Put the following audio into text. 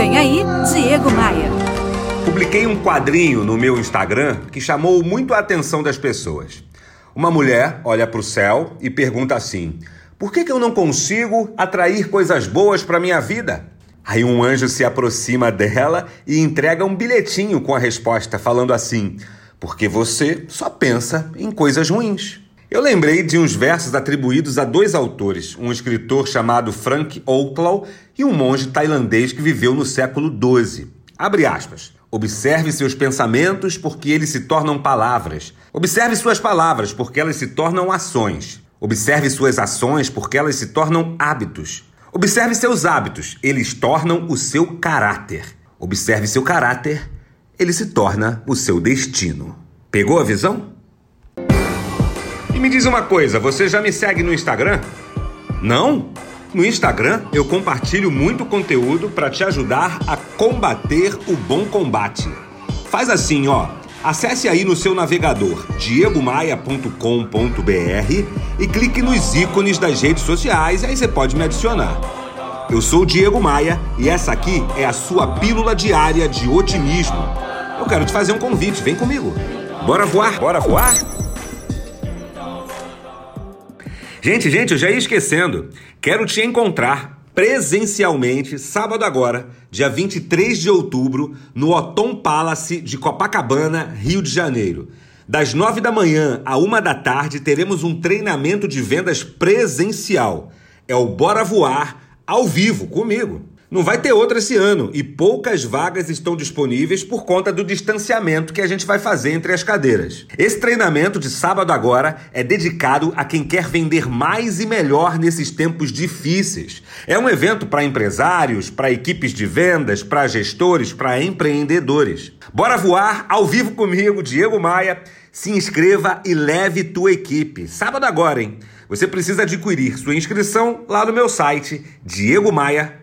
Vem aí, Diego Maia. Publiquei um quadrinho no meu Instagram que chamou muito a atenção das pessoas. Uma mulher olha para o céu e pergunta assim: Por que, que eu não consigo atrair coisas boas para minha vida? Aí um anjo se aproxima dela e entrega um bilhetinho com a resposta, falando assim: Porque você só pensa em coisas ruins. Eu lembrei de uns versos atribuídos a dois autores, um escritor chamado Frank Outlaw e um monge tailandês que viveu no século XII. Abre aspas. Observe seus pensamentos, porque eles se tornam palavras. Observe suas palavras, porque elas se tornam ações. Observe suas ações, porque elas se tornam hábitos. Observe seus hábitos, eles tornam o seu caráter. Observe seu caráter, ele se torna o seu destino. Pegou a visão? E me diz uma coisa, você já me segue no Instagram? Não? No Instagram eu compartilho muito conteúdo para te ajudar a combater o bom combate. Faz assim, ó. Acesse aí no seu navegador diegomaia.com.br e clique nos ícones das redes sociais, aí você pode me adicionar. Eu sou o Diego Maia e essa aqui é a sua pílula diária de otimismo. Eu quero te fazer um convite, vem comigo. Bora voar? Bora voar? Gente, gente, eu já ia esquecendo. Quero te encontrar presencialmente, sábado agora, dia 23 de outubro, no Otom Palace de Copacabana, Rio de Janeiro. Das 9 da manhã à 1 da tarde, teremos um treinamento de vendas presencial. É o Bora Voar ao vivo comigo. Não vai ter outra esse ano e poucas vagas estão disponíveis por conta do distanciamento que a gente vai fazer entre as cadeiras. Esse treinamento de sábado agora é dedicado a quem quer vender mais e melhor nesses tempos difíceis. É um evento para empresários, para equipes de vendas, para gestores, para empreendedores. Bora voar ao vivo comigo, Diego Maia. Se inscreva e leve tua equipe. Sábado agora, hein? Você precisa adquirir sua inscrição lá no meu site